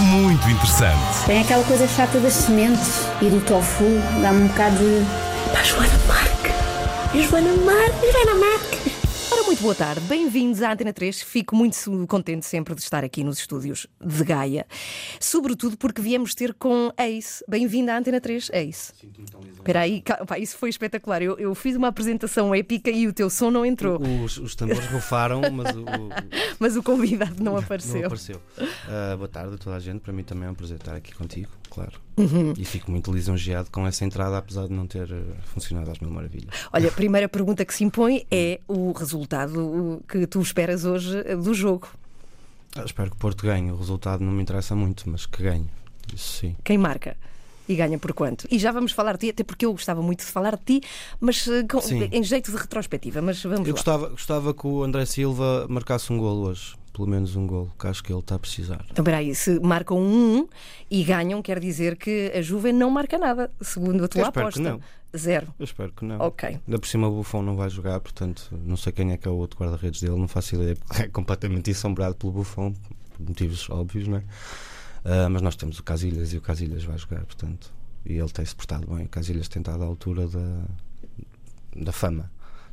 muito interessante. Tem aquela coisa chata das sementes e do tofu, dá-me um bocado de. Pá, Joana Marque! Joana Marque! Joana Marque! Ora, muito boa tarde, bem-vindos à Antena 3. Fico muito contente sempre de estar aqui nos estúdios de Gaia, sobretudo porque viemos ter com Ace. Bem-vinda à Antena 3, Ace. Espera aí, calma, isso foi espetacular. Eu, eu fiz uma apresentação épica e o teu som não entrou, Os, os tambores rufaram, mas o, mas o convidado não apareceu. não apareceu. Ah, boa tarde a toda a gente. Para mim também é um prazer estar aqui contigo, claro. Uhum. E fico muito lisonjeado com essa entrada, apesar de não ter eh, funcionado às mil maravilhas. Olha, a primeira pergunta que se impõe é o resultado que tu esperas hoje do jogo. Ah, espero que o Porto ganhe. O resultado não me interessa muito, mas que ganhe. Isso sim. Quem marca? E ganha por quanto? E já vamos falar de ti, até porque eu gostava muito de falar de ti, mas eh, com- em jeito de retrospectiva. Mas vamos Eu lá. gostava, gostava que o André Silva marcasse um golo hoje. Pelo menos um golo, que acho que ele está a precisar. Então, peraí, se marcam um 1 e ganham, quer dizer que a Juve não marca nada, segundo a tua Eu aposta. que não. Zero. Eu espero que não. Ok. Ainda por cima o Buffon não vai jogar, portanto não sei quem é que é o outro guarda-redes dele, não faço ideia, é completamente assombrado pelo Buffon, por motivos óbvios, não é? Ah, mas nós temos o Casilhas e o Casilhas vai jogar, portanto, e ele tem-se portado bem. O Casilhas tem estado à altura da, da fama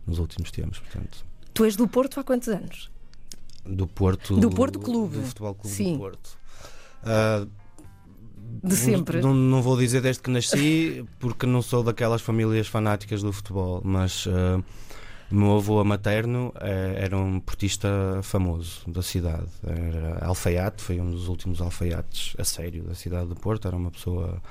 nos últimos tempos, portanto. Tu és do Porto há quantos anos? Do Porto. Do Porto Clube. Do Futebol Clube Sim. do Porto. Ah, De sempre. Não, não vou dizer desde que nasci, porque não sou daquelas famílias fanáticas do futebol, mas o meu avô materno eh, era um portista famoso da cidade. Era alfaiate, foi um dos últimos alfaiates a sério da cidade do Porto. Era uma pessoa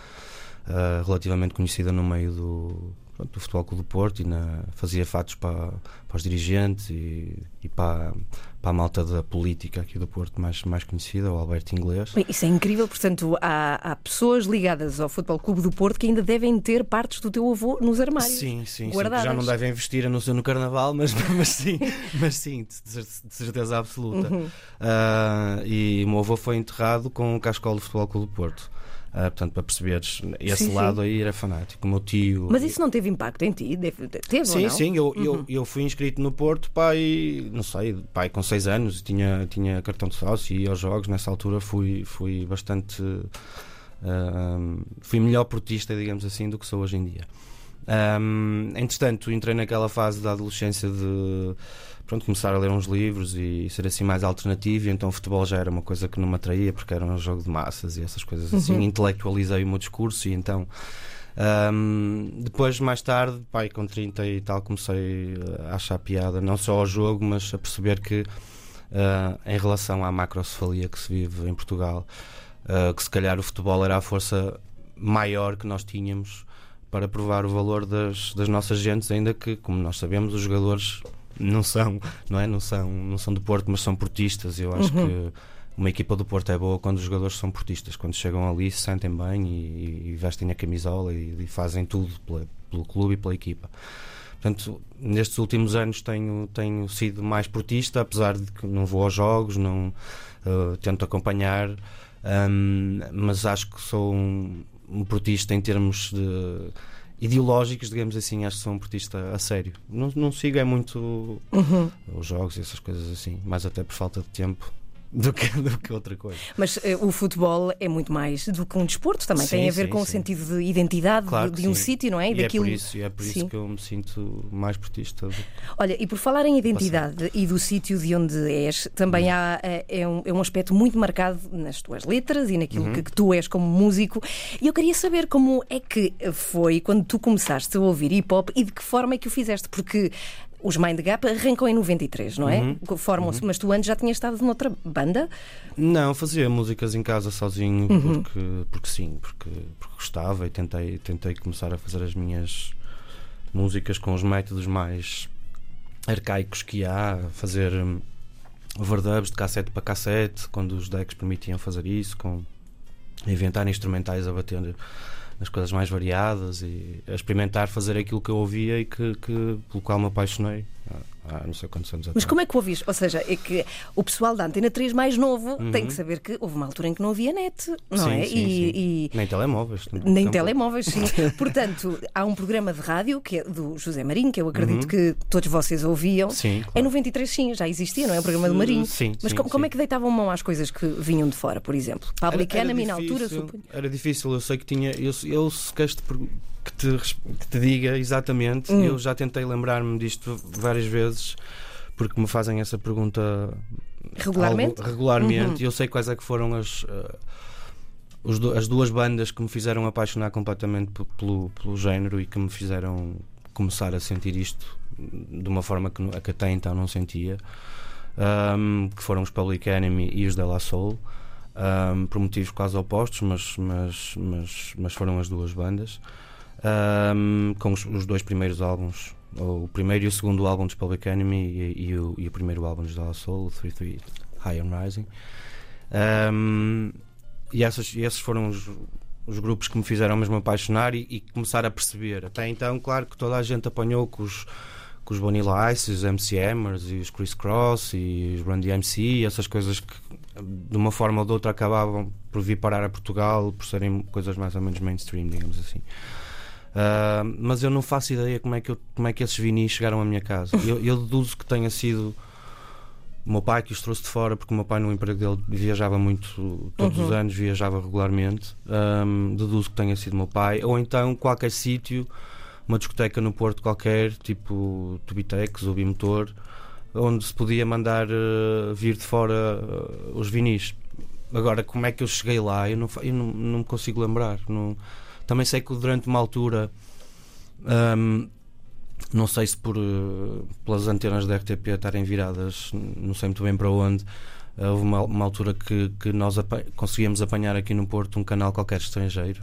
ah, relativamente conhecida no meio do, pronto, do Futebol Clube do Porto e na- fazia fatos para, para os dirigentes e, e para, para a malta da política aqui do Porto mais, mais conhecida, o Alberto Inglês. Bem, isso é incrível, portanto, há, há pessoas ligadas ao Futebol Clube do Porto que ainda devem ter partes do teu avô nos armários. Sim, sim, sim, guardadas. já não devem vestir a não ser no carnaval, mas, mas sim, mas sim, de, cer- de certeza absoluta. Uhum. Ah, e o meu avô foi enterrado com o cascol do Futebol Clube do Porto. Ah, portanto, para perceberes, esse Sim, sim. lado aí era fanático. O meu tio. Mas isso não teve impacto em ti? Teve ou Sim, não? Uhum. sim, eu, eu, eu fui inscrito no Porto, pai, não sei, pai com 6 anos, tinha, tinha cartão de sócio e ia aos jogos. Nessa altura fui, fui bastante. ah, fui melhor portista, digamos assim, do que sou hoje em dia. Ahm, entretanto, entrei naquela fase da adolescência de pronto, começar a ler uns livros e ser assim mais alternativo. E então o futebol já era uma coisa que não me atraía porque era um jogo de massas e essas coisas assim. Uhum. Intelectualizei o meu discurso e então. ahm, depois, mais tarde, pai, com 30 e tal, comecei a achar piada não só ao jogo, mas a perceber que ah, em relação à macrocefalia que se vive em Portugal, ah, que se calhar o futebol era a força maior que nós tínhamos para provar o valor das, das nossas gentes, ainda que, como nós sabemos, os jogadores não são, não é? Não são, não são do Porto, mas são portistas. Eu acho que uma equipa do Porto é boa quando os jogadores são portistas, quando chegam ali se sentem bem e, e vestem a camisola e, e fazem tudo pela- pelo clube e pela equipa. Portanto, nestes últimos anos tenho, tenho sido mais portista, apesar de que não vou aos jogos, não eh, tento acompanhar, ahm, mas acho que sou um, um portista em termos de ideológicos, digamos assim, acho que sou um portista a sério. Não, não sigo é muito Uhum. os jogos e essas coisas assim, mais até por falta de tempo do que, do que outra coisa. Mas eh, o futebol é muito mais do que um desporto, também Sim, tem a ver sim, com o sim. sentido de identidade Claro de, de um sítio, não é? E Daquilo... é por isso, é por isso que eu me sinto mais portista. do- Olha, e por falar em identidade e do sítio de onde és, também Uhum. há, eh, é, um, é um aspecto muito marcado nas tuas letras e naquilo Uhum. que, que tu és como músico. E eu queria saber como é que foi quando tu começaste a ouvir hip hop e de que forma é que o fizeste, porque. Os Mind Gap arrancam em 93, não é? Uhum. Formam-se, mas tu antes já tinhas estado noutra banda? Não, fazia músicas em casa sozinho Uhum. porque, porque sim, porque, porque gostava e tentei, tentei começar a fazer as minhas músicas com os métodos mais arcaicos que há, fazer hum, overdubs de cassete para cassete, quando os decks permitiam fazer isso, com inventar instrumentais a bater nas coisas mais variadas e a experimentar fazer aquilo que eu ouvia e que, que pelo qual me apaixonei há não sei quantos anos Mas como é que ouviste? Ou seja, é que o pessoal da Antena 3 mais novo uhum. tem que saber que houve uma altura em que não havia net, não sim, é? Sim, e, sim. e, Nem telemóveis. Nem telemóveis, sim. Portanto, há um programa de rádio que é do José Marinho, que eu acredito uhum. que todos vocês ouviam. Sim, claro. Em 93, sim, já existia, não é? O programa do Marinho. Sim. Mas como, como, é que deitavam mão às coisas que vinham de fora, por exemplo? Public era, era Enemy, na altura, suponho. Era difícil, eu sei que tinha. Eu, eu se queres que te, que te diga exatamente, hum. eu já tentei lembrar-me disto várias vezes porque me fazem essa pergunta regularmente. Algo, regularmente. Uhum. Eu sei quais é que foram as, uh, as duas bandas que me fizeram apaixonar completamente pelo, pelo género e que me fizeram começar a sentir isto de uma forma que, que até então não sentia. Um, que foram os Public Enemy e os De La Soul. Um, por motivos quase opostos, mas, mas, mas, mas foram as duas bandas. Um, com os, os, dois primeiros álbuns o primeiro e o segundo álbum dos Public Enemy e, e, o, e o, primeiro álbum dos La Soul, o 33 High and Rising. Um, e, essas, esses foram os, os, grupos que me fizeram mesmo apaixonar e, e, começar a perceber. Até então, claro que toda a gente apanhou com os, com os Ice, os MC Hammers e os Chris Cross e os Run DMC, essas coisas que de uma forma ou de outra acabavam por vir parar a Portugal por serem coisas mais ou menos mainstream, digamos assim. Uh, mas eu não faço ideia como é que, eu, como é que esses vinis chegaram à minha casa. Eu, eu deduzo que tenha sido o meu pai que os trouxe de fora, porque o meu pai no emprego dele viajava muito, todos uhum. os anos, viajava regularmente. Um, deduzo que tenha sido o meu pai, ou então qualquer sítio, uma discoteca no Porto qualquer, tipo Tubitex ou Bimotor, onde se podia mandar uh, vir de fora uh, os vinis. Agora, como é que eu cheguei lá? Eu não, eu não, não me consigo lembrar. Não, também sei que durante uma altura, um, não sei se por, uh, pelas antenas da RTP estarem viradas, não sei muito bem para onde, uh, houve uma, uma, altura que, que nós apa conseguíamos apanhar aqui no Porto um canal qualquer estrangeiro,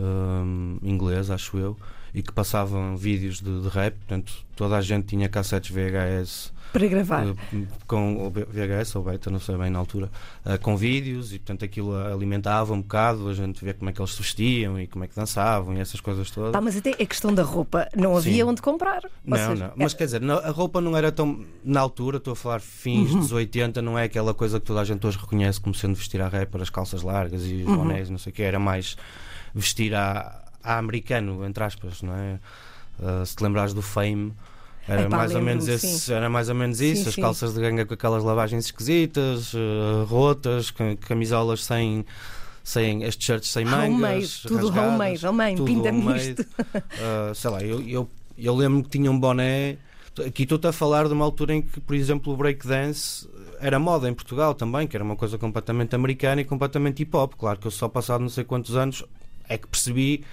um, inglês, acho eu, e que passavam vídeos de, de rap, portanto toda a gente tinha cassetes VHS para gravar. Eh, com o VHS ou beta, não sei bem na altura, uh, com vídeos e portanto aquilo alimentava um bocado, a gente vê como é que eles se vestiam e como é que dançavam e essas coisas todas. Tá, mas até a questão da roupa, não havia Sim. onde comprar. Não, seja, não. Mas quer dizer, a roupa não era tão. Na altura, estou a falar fins uhum. dos 80, não é aquela coisa que toda a gente hoje reconhece como sendo vestir a rapper, as calças largas e os uhum. bonés, não sei o que, era mais vestir a, a americano, entre aspas, não é? Uh, se te lembrares do Fame. Era, Epá, mais ou menos esse, era mais ou menos isso, sim, as sim. calças de ganga com aquelas lavagens esquisitas, uh, rotas, camisolas sem sem as t-shirts sem mangas, homemade, tudo homemade, homemade, pinta-me isto. Uh, sei lá, eu, eu, eu lembro que tinha um boné. Aqui estou-te a falar de uma altura em que, por exemplo, o breakdance era moda em Portugal também, que era uma coisa completamente americana e completamente hip hop. Claro que eu só passado não sei quantos anos é que percebi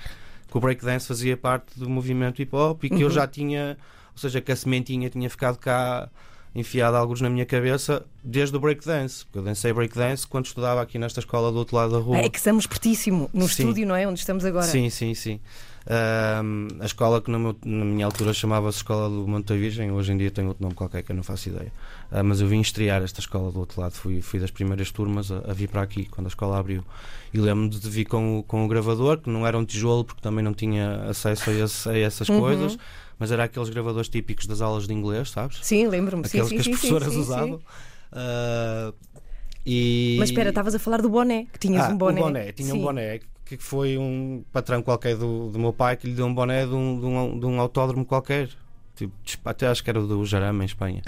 que o breakdance fazia parte do movimento hip hop e que uhum. eu já tinha ou seja, que a sementinha tinha ficado cá enfiada alguns na minha cabeça desde o breakdance. Eu dancei breakdance quando estudava aqui nesta escola do outro lado da rua. É que estamos pertíssimo no sim. estúdio, não é? Onde estamos agora. Sim, sim, sim. A escola que meu, na minha altura chamava-se Escola do Monte da Virgem, hoje em dia tem outro nome qualquer que eu não faço ideia. Uh, mas eu vim estrear esta escola do outro lado, fui, fui das primeiras turmas a, a vir para aqui quando a escola abriu. E lembro-me de vir com, com o gravador, que não era um tijolo porque também não tinha acesso a, esse, a essas uhum. coisas mas era aqueles gravadores típicos das aulas de inglês, sabes? Sim, lembro-me. Aqueles sim, que sim, as professoras sim, usavam. Uh, e... Mas espera, estavas a falar do boné, que tinhas ah, um boné. Boné, tinha um boné que foi um patrão qualquer do, do meu pai que lhe deu um boné de um, de um, de um autódromo qualquer. Tipo, até acho que era do Jarama, em Espanha.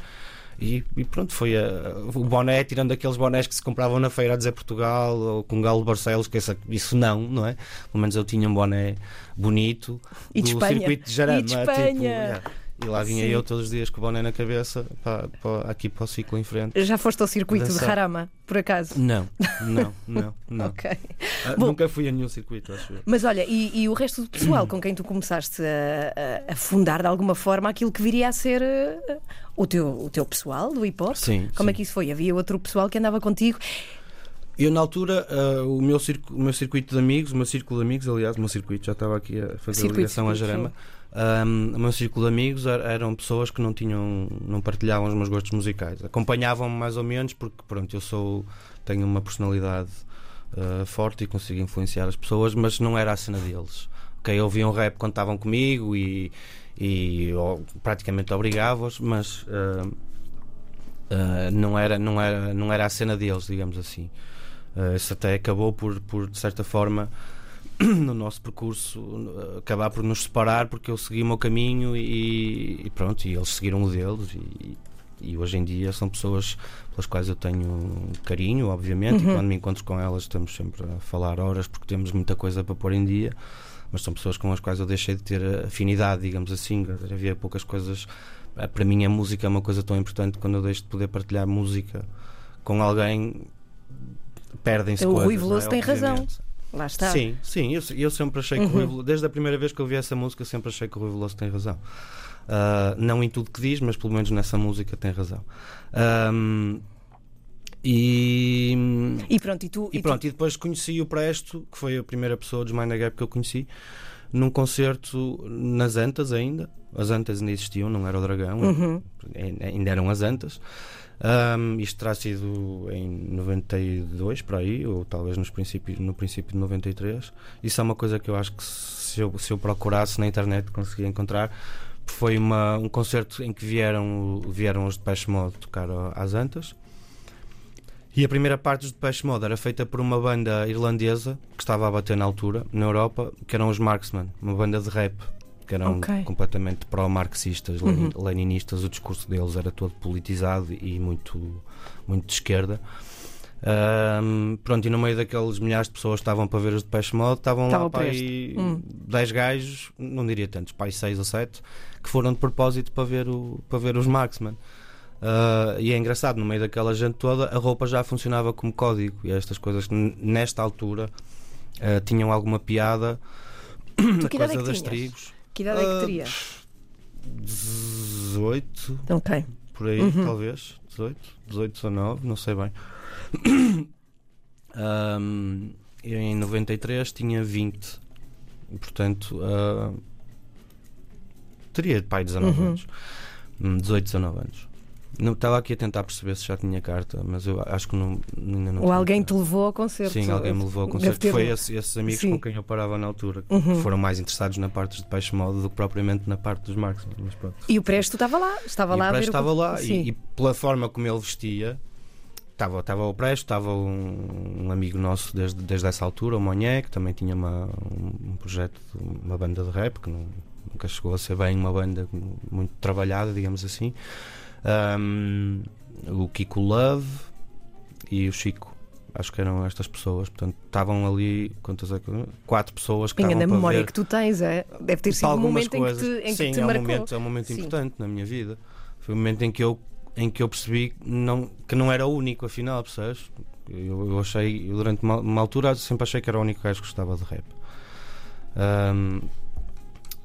E, e, pronto, foi a, o boné, tirando aqueles bonés que se compravam na feira a dizer Portugal ou com Galo de Barcelos, que essa, isso não, não é? Pelo menos eu tinha um boné bonito e do Espanha. circuito de Jarama. E de Espanha. Tipo, yeah. E lá vinha Sim. eu todos os dias com o boné na cabeça, para, para, aqui para o ciclo em frente. Já foste ao circuito Dançar. de Harama, por acaso? Não, não, não. não. ok. Ah, Bom, nunca fui a nenhum circuito, acho eu. Mas olha, e, e o resto do pessoal com quem tu começaste a, a, fundar de alguma forma aquilo que viria a ser uh, o, teu, o teu pessoal do hip hop? Sim. Como sim. é que isso foi? Havia outro pessoal que andava contigo? Eu, na altura, uh, o, meu o meu circuito de amigos, o meu círculo de amigos, aliás, o meu circuito, já estava aqui a fazer circuito, a ligação circuito, a Jarama. Sim um, o meu círculo de amigos eram pessoas que não tinham, não partilhavam os meus gostos musicais. Acompanhavam-me mais ou menos porque pronto, eu sou tenho uma personalidade uh, forte e consigo influenciar as pessoas, mas não era a cena deles. Ok, ouviam rap quando estavam comigo e, e praticamente obrigava-os, mas uh, uh, não, era, não, era, não era a cena deles, digamos assim. Isso até acabou por, por de certa forma, no nosso percurso, acabar por nos separar, porque eu segui o meu caminho e, e pronto, e eles seguiram o deles. E, e hoje em dia são pessoas pelas quais eu tenho carinho, obviamente, uhum. e quando me encontro com elas estamos sempre a falar horas porque temos muita coisa para pôr em dia mas são pessoas com as quais eu deixei de ter afinidade, digamos assim. Havia poucas coisas. Eh, para mim, a música é uma coisa tão importante. Quando eu deixo de poder partilhar música com alguém, perdem-se coisas. O Rui Veloso é? tem razão. Lá está. Sim, sim, eu, eu sempre achei que uhum. o Rui Veloso, desde a primeira vez que eu ouvi essa música, sempre achei que o Rui Veloso tem razão. Uh, não em tudo que diz, mas pelo menos nessa música tem razão. Um, e, e pronto, e tu. E, e pronto, tu... e depois conheci o Presto, que foi a primeira pessoa dos Mind Gap que eu conheci, num concerto nas Antas ainda. As Antas ainda existiam, não era o Dragão, uhum. ainda eram as Antas. Um, isto terá sido em 92 para aí, ou talvez nos princípios, no princípio de 93. Isso é uma coisa que eu acho que se eu, se eu procurasse na internet conseguia encontrar. Foi uma, um concerto em que vieram, vieram os de Peixe Mode tocar às Antas. E a primeira parte dos Depeche Mode era feita por uma banda irlandesa que estava a bater na altura, na Europa, que eram os Marksman, uma banda de rap que eram okay. completamente pró-marxistas, uhum. leninistas. O discurso deles era todo politizado e muito, muito de esquerda. Um, pronto, e no meio daqueles milhares de pessoas que estavam para ver os Depeche Mode, estavam lá para aí hum. 10 gajos, não diria tantos, para aí 6 ou 7, que foram de propósito para ver, o, para ver os Marksman. Uh, e é engraçado, no meio daquela gente toda, a roupa já funcionava como código. E estas coisas, nesta altura, uh, tinham alguma piada. Tu que coisa é das trigos. Que idade é que ah, terias? 18. Ok. Por aí, uhum. talvez. 18, 18, 19, não sei bem. um, em 93 tinha 20. portanto, uh, teria pai 19 uhum. anos. 18, 19 anos. Não, estava aqui a tentar perceber se já tinha carta, mas eu acho que não, ainda não. Ou alguém carta. te levou ao concerto. Sim, alguém me levou ao concerto. Ter... Foi esse, esses amigos Sim. com quem eu parava na altura que uhum. foram mais interessados na parte de peixe modo do que propriamente na parte dos Marx. E o Presto estava lá, estava e lá o Presto estava lá e, e, pela forma como ele vestia. Estava, estava o Presto, estava um, um, amigo nosso desde, desde essa altura, o Monhé, que também tinha uma, um projeto, uma banda de rap, que não, nunca chegou a ser bem uma banda muito trabalhada, digamos assim um, o Kiko Love e o Chico. Acho que eram estas pessoas, portanto, estavam ali quantas é, quatro pessoas que estavam da memória ver, que tu tens, é? Deve ter sido um momento coisas. em que te, em Sim, que te é um marcou. Momento, é um momento Sim. importante na minha vida. Foi um momento em que eu, em que eu percebi não, que não era o único, afinal, percebes? Eu, eu achei, durante uma, uma, altura, sempre achei que era o único gajo que gostava de rap. Um,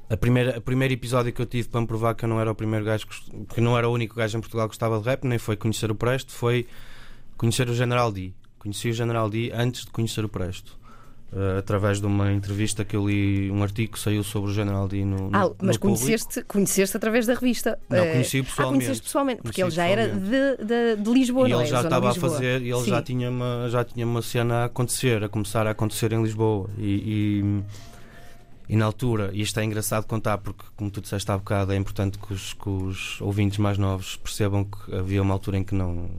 a primeira, o primeiro episódio que eu tive para me provar que eu não era o primeiro gajo que, que não era o único gajo em Portugal que gostava de rap, nem foi conhecer o Presto, foi conhecer o General D. Conheci o General D antes de conhecer o Presto. Uh, através de uma entrevista que eu li, um artigo que saiu sobre o General D no, no Ah, mas no conheceste, conheceste através da revista? Não, conheci-o pessoalmente. Ah, conheceste pessoalmente, porque ele já era de, de, de Lisboa, e não ele é? já estava a fazer, e ele já tinha, uma, já tinha uma cena a acontecer, a começar a acontecer em Lisboa. e, e e na altura, e isto é engraçado contar porque, como tu disseste há bocado, é importante que os, que os ouvintes mais novos percebam que havia uma altura em que não.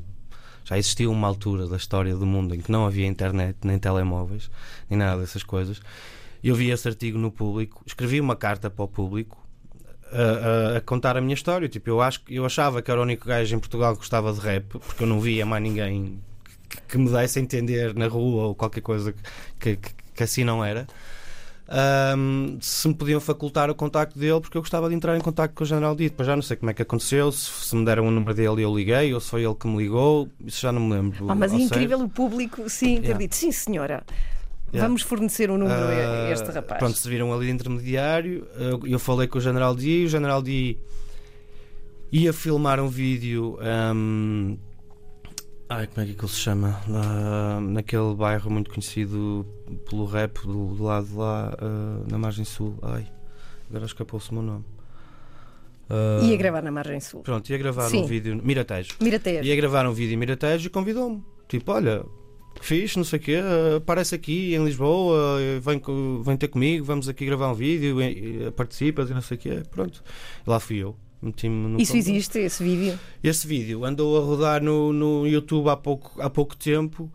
Já existia uma altura da história do mundo em que não havia internet, nem telemóveis, nem nada dessas coisas. Eu vi esse artigo no público, escrevi uma carta para o público a, a, a, contar a minha história. Tipo, eu, acho, eu achava que era o único gajo em Portugal que gostava de rap, porque eu não via mais ninguém que, que me desse a entender na rua ou qualquer coisa que, que, que assim não era um, se me podiam facultar o contacto dele, porque eu gostava de entrar em contacto com o General Dito. Mas já não sei como é que aconteceu, se, se me deram o número dele e eu liguei, ou se foi ele que me ligou, isso já não me lembro. Ah, mas é incrível o público, sim, ter yeah. dito, sim senhora. Yeah. Vamos fornecer um número uh, a este rapaz. Pronto, se viram ali de intermediário. Eu, eu falei com o General D. O General D ia filmar um vídeo. Um, Ai, como é que ele se chama? Lá, naquele bairro muito conhecido pelo rap do, do lado de lá, uh, na margem sul. Ai, agora escapou-se o meu nome. Uh, ia gravar na margem sul. Pronto, ia gravar Sim. um vídeo. Miratejo. Miratejo. Ia gravar um vídeo em Miratejo e convidou-me. Tipo, olha, fixe, não sei o quê, aparece aqui em Lisboa, vem, vem ter comigo, vamos aqui gravar um vídeo, participas e não sei o quê. Pronto. Lá fui eu. Isso existe, esse vídeo. Esse vídeo andou a rodar no, no YouTube há pouco, há pouco tempo,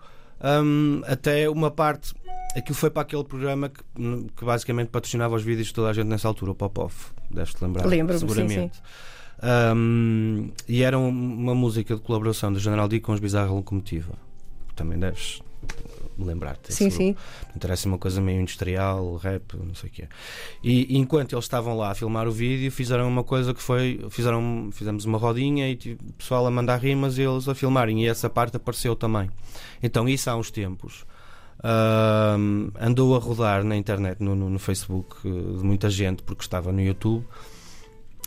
hum, até uma parte. Aquilo foi para aquele programa que, que basicamente patrocinava os vídeos de toda a gente nessa altura, o Pop-Off. Deves-te lembrar. Lembro-me, sim, seguramente. Hum, e era um- uma música de colaboração do General D com os Bizarra Locomotiva. Também deves lembrar-te. desse Sim, grupo. sim. Era assim uma coisa meio industrial, rap, não sei o quê. E, e enquanto eles estavam lá a filmar o vídeo, fizeram uma coisa que foi: fizeram, fizemos uma rodinha e tipo, o pessoal a mandar rimas e eles a filmarem. E essa parte apareceu também. Então, isso há uns tempos. ahm, andou a rodar na internet, no, no- no Facebook, eh, de muita gente, porque estava no YouTube.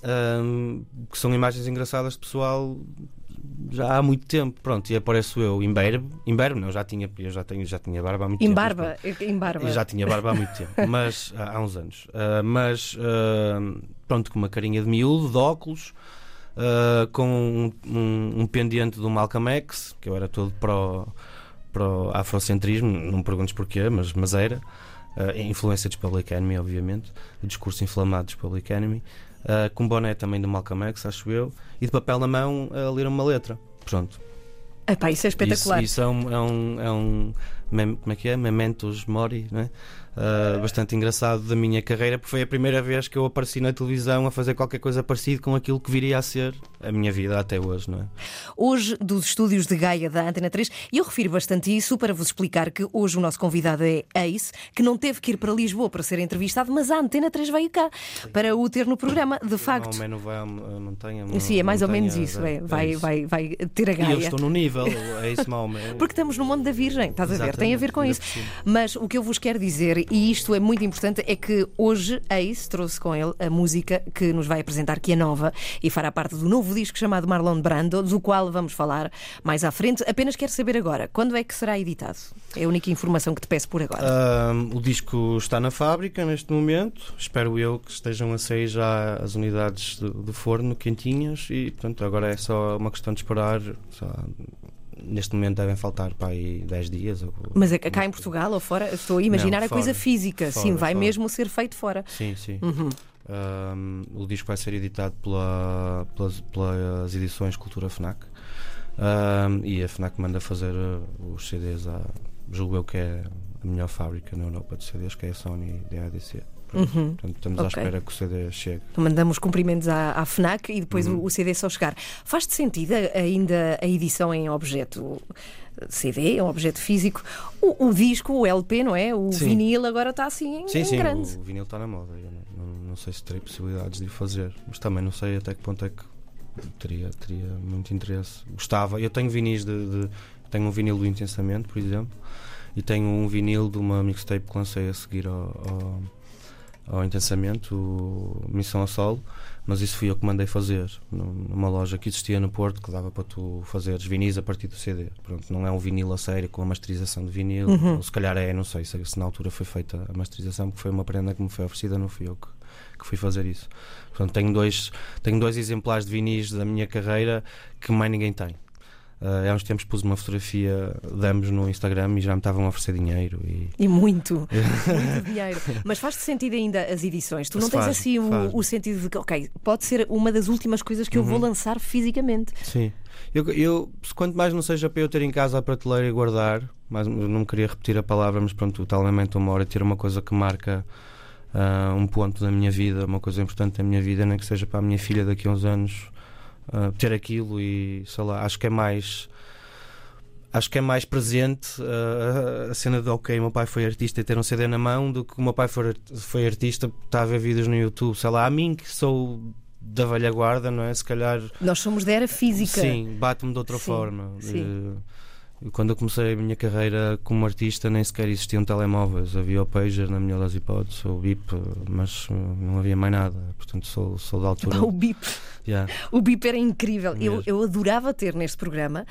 Ahm, que são imagens engraçadas de pessoal já há muito tempo. Pronto, e apareço eu imberbe, imberbe, não, já tinha, eu já, tenho, já tinha barba há muito Em tempo. barba. Em barba. Eu já tinha barba há muito tempo, mas há uns anos. Ah, mas ah, pronto, com uma carinha de miúdo, de óculos, ah, com um, um, um pendente do Malcolm X, que eu era todo para o, para o afrocentrismo, não me perguntes porquê, mas, mas era. Ah, influência dos Public Enemy, obviamente, o discurso inflamado dos Public Enemy, ah, com boné também do Malcolm X, acho eu, e de papel na mão a ler uma letra. Pronto. Epá, isso é espetacular. Isso, isso é um, é um, é um como é que é? Mementos Mori, não é? Ah, bastante engraçado da minha carreira, porque foi a primeira vez que eu apareci na televisão a fazer qualquer coisa parecido com aquilo que viria a ser a minha vida até hoje, não é? Hoje, dos estúdios de Gaia da Antena 3, e eu refiro bastante isso para vos explicar que hoje o nosso convidado é Ace, que não teve que ir para Lisboa para ser entrevistado, mas a Antena 3 veio cá para o ter no programa. De facto, Não, não vai à à montanha. sim, é mais ou menos isso. É, vai, isso. vai, vai ter a E eu Gaia. estou no nível, é isso, mal. Porque estamos no mundo da Virgem, estás a ver? Tem a ver com isso. Mas o que eu vos quero dizer, e isto é muito importante, é que hoje Ace trouxe com ele a música que nos vai apresentar, que é nova e fará parte do novo disco chamado Marlon Brando, do qual vamos falar mais à frente. Apenas quero saber agora, quando é que será editado? É a única informação que te peço por agora. Ahm, o disco está na fábrica neste momento. Espero eu que estejam a sair já as unidades do, do forno quentinhas e, portanto, agora é só uma questão de esperar. só- neste momento devem faltar para aí 10 dias. ou- Mas é cá em Portugal ou fora, estou a imaginar Não, a coisa fora. física. Sim, Fora, vai fora. mesmo ser feito fora. Sim, sim. Uhum. Ahm, o disco vai ser editado pela- pelas, pelas edições Cultura Fnac Ahm, e a Fnac manda fazer uh, os CDs à, julgo eu que é a melhor fábrica na Europa de CDs, que é a Sony e a ADC. Uhum. Portanto, estamos à Ok. espera que o CD chegue. Então mandamos cumprimentos à, à FNAC e depois Uhum. o, o CD só chegar. Faz-te sentido ainda a edição em objeto CD, um objeto físico? O, o disco, o LP, não é? O Sim. vinil agora está assim em, Sim, em sim, grande. o vinil está na moda. Não, não- não sei se terei possibilidades de o fazer, mas também não sei até que ponto é que teria, teria muito interesse. Gostava. Eu tenho vinis de, de- Tenho um vinil do Intensamente, por exemplo, e tenho um vinil de uma mixtape que lancei a seguir ao, ao, ao Intensamente, Missão a Solo, mas isso fui eu que mandei fazer num- numa loja que existia no Porto que dava para tu fazeres vinis a partir do CD. Pronto, não é um vinil a sério com a masterização de vinil, Uhum. ou se calhar é, não sei se, se na altura foi feita a masterização, porque foi uma prenda que me foi oferecida, não fui eu que, que fui fazer isso. Portanto, tenho dois, tenho dois exemplares de vinis da minha carreira que mais ninguém tem. Ah, há uns tempos pus uma fotografia de ambos no Instagram e já me estavam a oferecer dinheiro e E muito, muito dinheiro. Mas faz-te sentido ainda as edições? Tu não tens Faz, assim o, o sentido de que, ok, pode ser uma das últimas coisas que eu Uhum. vou lançar fisicamente. Sim. Eu, eu, quanto mais não seja para eu ter em casa a prateleira e guardar, mas eu não queria repetir a palavra, mas pronto, o talento uma hora ter uma coisa que marca ah, um ponto da minha vida, uma coisa importante da minha vida, nem que seja para a minha filha daqui a uns anos ah, ter aquilo e sei lá, acho que é mais. Acho que é mais presente ah, a cena de ok, meu pai foi artista e ter um CD na mão do que o meu pai foi, foi artista está a ver vídeos no YouTube. Sei lá, a mim que sou da velha guarda, não é? Se calhar Nós somos da era física. Sim, bate-me de outra Sim, forma. sim. Eh, Quando eu comecei a minha carreira como artista, nem sequer existiam telemóveis. Havia o pager, na melhor das hipóteses, ou o bip, mas eh, não havia mais nada. Portanto, sou, sou da altura. Pá, o bip. Yeah. O bip era incrível. Eu, eu adorava ter neste programa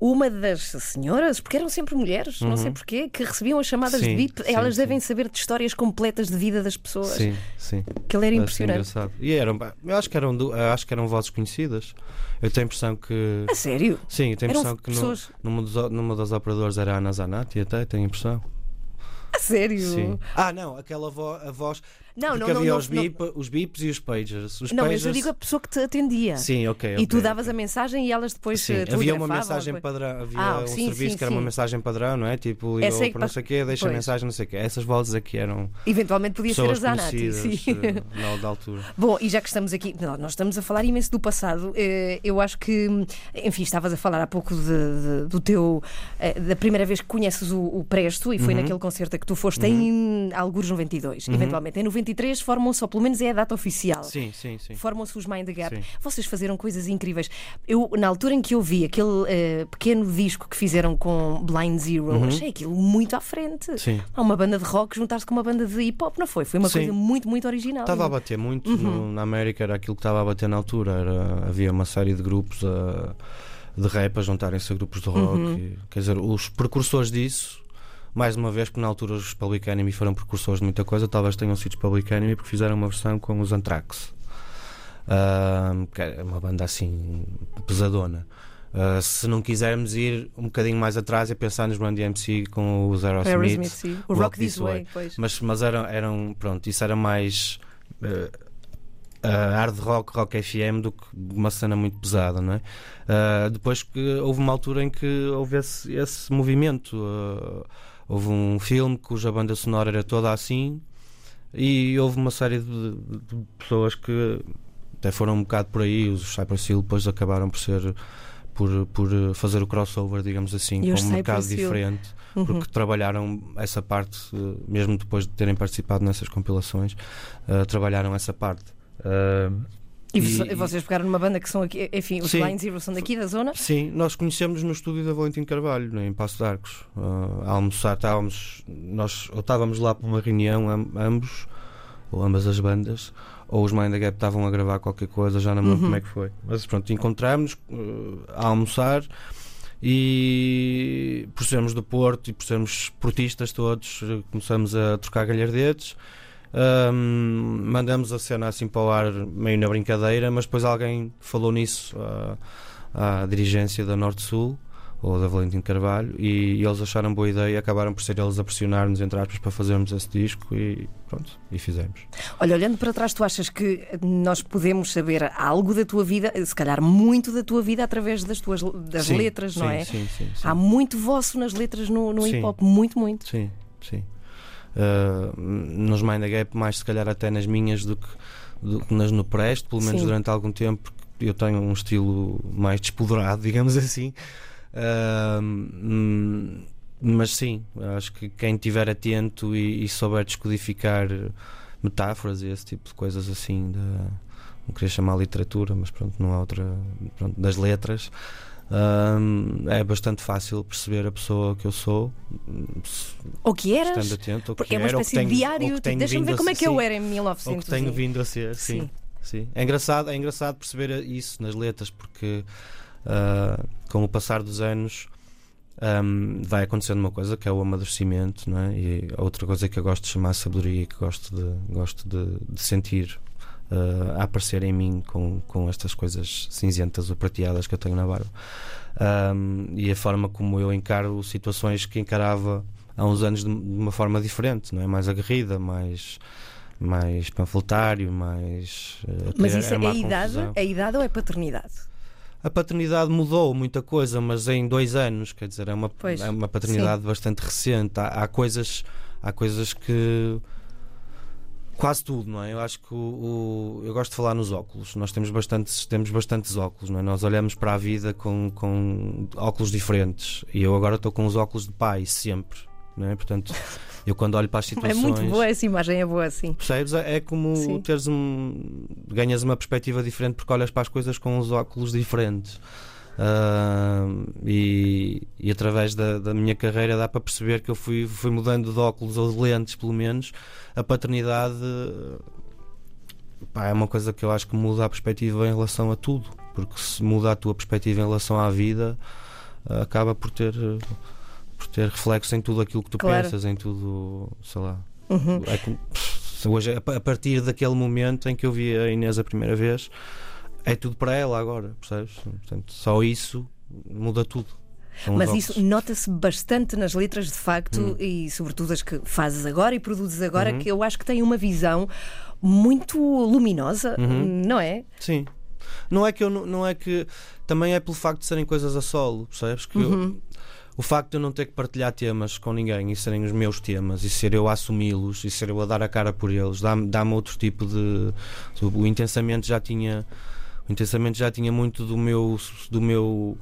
uma das senhoras, porque eram sempre mulheres, não sei porquê, que recebiam as chamadas Uhum. Sim, de VIP. sim, Elas sim. devem saber de histórias completas de vida das pessoas. Sim, sim. Que ele era impressionante. engraçado. E eram, eu acho que eram, du- acho que eram vozes conhecidas. Eu tenho a impressão que. A sério? Sim, eu tenho a impressão que no, numa, dos, numa das operadoras era a Ana Zanatti, até tenho a impressão. A sério? Sim. Ah, não, aquela vo, a voz. Não, porque não, havia não, os, bip, os bips e os pagers. Os Não, mas pagers, eu digo a pessoa que te atendia. Sim, ok. E tu davas ok. a mensagem e elas depois Sim, eh, havia uma mensagem padrão, havia Ah, um sim, serviço sim, que era uma mensagem padrão, não é? Tipo, ligou é para não sei o quê, deixa Pois. mensagem, não sei o quê. Essas vozes aqui eram Eventualmente podia ser a pessoas Zanatti. conhecidas Sim. eh, na da altura. Bom, e já que estamos aqui, não, nós estamos a falar imenso do passado, eh, eu acho que, enfim, estavas a falar há pouco de- de- do teu, da primeira vez que conheces o, o Presto, e foi Uhum. naquele concerto a que tu foste em alguns 92, eventualmente. Em 93 formam-se, ou pelo menos é a data oficial. Sim, sim, sim. Formam-se os Mind the Gap. Sim. Vocês fizeram coisas incríveis. Eu, na altura em que eu vi aquele eh, pequeno disco que fizeram com Blind Zero, achei aquilo muito à frente. Uhum. Sim. Há uma banda de rock juntar-se com uma banda de hip hop, não foi? Foi uma Sim. coisa muito, muito original. Estava a bater muito Uhum. no- na América, era aquilo que estava a bater na altura. Era, havia uma série de grupos a- de rap a juntarem-se a grupos de rock. Uhum. e- quer dizer, os precursores disso, mais uma vez, porque na altura os Public Enemy foram precursores de muita coisa, talvez tenham sido os Public Enemy porque fizeram uma versão com os Anthrax, Ahm, que é uma banda assim pesadona. Ah, se não quisermos ir um bocadinho mais atrás e pensar nos Run DMC com os Aerosmith, Aerosmith. O Rock This Way, Way. mas, mas eram, eram, pronto, isso era mais eh, ah, hard rock, rock FM do que uma cena muito pesada, não é? Depois que houve uma altura em que houve esse, esse movimento, houve um filme cuja banda sonora era toda assim e houve uma série de, de pessoas que até foram um bocado por aí, os Cypress Hill depois acabaram por ser por, por fazer o crossover, digamos assim, E com um mercado diferente Uhum. porque trabalharam essa parte, mesmo depois de terem participado nessas compilações, eh, trabalharam essa parte. Eh, E, E- vo- vocês pegaram numa banda que são aqui, enfim, os Sim. Blind Zero são daqui da zona? sim, nós conhecemos no estúdio da Valentim Carvalho, né, em Passo de Arcos, eh, a almoçar, estávamos, nós ou estávamos lá para uma reunião, am- ambos, ou ambas as bandas, ou os Mind the Gap estavam a gravar qualquer coisa, já não me lembro como é que foi. Mas pronto, encontramos a almoçar e por sermos do Porto e por sermos esportistas todos, começamos a trocar galhardetes. Ahm, mandamos a cena assim para o ar meio na brincadeira, mas depois alguém falou nisso à, à dirigência da Norte-Sul ou da Valentim Carvalho e, eles acharam boa ideia e acabaram por ser eles a pressionar-nos entre aspas para fazermos esse disco e pronto, e fizemos. Olha, olhando para trás, tu achas que nós podemos saber algo da tua vida, se calhar muito da tua vida, através das tuas das Sim, letras, não sim, é? Sim, sim, sim. Há muito vosso nas letras no, no Sim. hip hop, muito, muito. Sim, sim. Uh, nos Mind Gap, mais se calhar até nas minhas do que, do que nas no Presto, pelo menos Sim. durante algum tempo, porque eu tenho um estilo mais despoderado, digamos assim. Uh, mas sim, acho que quem estiver atento e, e souber descodificar metáforas e esse tipo de coisas assim, de, não queria chamar literatura, mas pronto, não há outra, pronto, das letras. Hum, é bastante fácil perceber a pessoa que eu sou, se- Ou que eras? estando atento que Porque é uma era, ou espécie que de diário. ou que tipo, Deixa-me ver como é que eu sim, era em ou 1900. que tenho e- vindo a ser, sim. sim. É engraçado, é engraçado perceber isso nas letras porque ah, com o passar dos anos ahm, vai acontecendo uma coisa que é o amadurecimento, não é? E outra coisa que eu gosto de chamar sabedoria, que gosto de, gosto de, de sentir ah, a aparecer em mim com, com estas coisas cinzentas ou prateadas que eu tenho na barba. Ahm, e a forma como eu encaro situações que encarava há uns anos de, de uma forma diferente, não é? Mais aguerrida, mais mais panfletário, mais eh, Mas isso é a idade, a idade ou é paternidade? A paternidade mudou muita coisa, mas em dois anos, quer dizer, é uma, Pois, é uma paternidade bastante recente. Há, há coisas, há coisas que quase tudo, não é? Eu acho que o, o- eu gosto de falar nos óculos. Nós temos bastantes, temos bastantes óculos, não é? Nós olhamos para a vida com, com óculos diferentes. E eu agora estou com os óculos de pai sempre, não é? Portanto, eu quando olho para as É situações muito boa essa imagem, é boa assim. Percebes? É é como Sim. teres um. ganhas uma perspectiva diferente porque olhas para as coisas com os óculos diferentes. Ah, e, e através da, da minha carreira dá para perceber que eu fui, fui mudando de óculos ou de lentes, pelo menos. A paternidade pá, é uma coisa que eu acho que muda a perspectiva em relação a tudo. Porque se muda a tua perspectiva em relação à vida, uh, acaba por ter, uh, por ter reflexo em tudo aquilo que tu Claro. pensas, em tudo, sei lá. Uhum. É hoje, a partir daquele momento em que eu vi a Inês a primeira vez, é tudo para ela agora, percebes? Portanto, só isso muda tudo. São Mas isso nota-se bastante nas letras, de facto, Hum. e sobretudo as que fazes agora e produzes agora, Uhum. que eu acho que têm uma visão muito luminosa, Uhum. não é? Sim. Não é que eu não, é que também é pelo facto de serem coisas a solo, percebes? Que eu- Uhum. o facto de eu não ter que partilhar temas com ninguém e serem os meus temas e ser eu a assumi-los e ser eu a dar a cara por eles dá-me dá-me outro tipo de. O intensamente já tinha. Intensamente já tinha muito do meu. do meu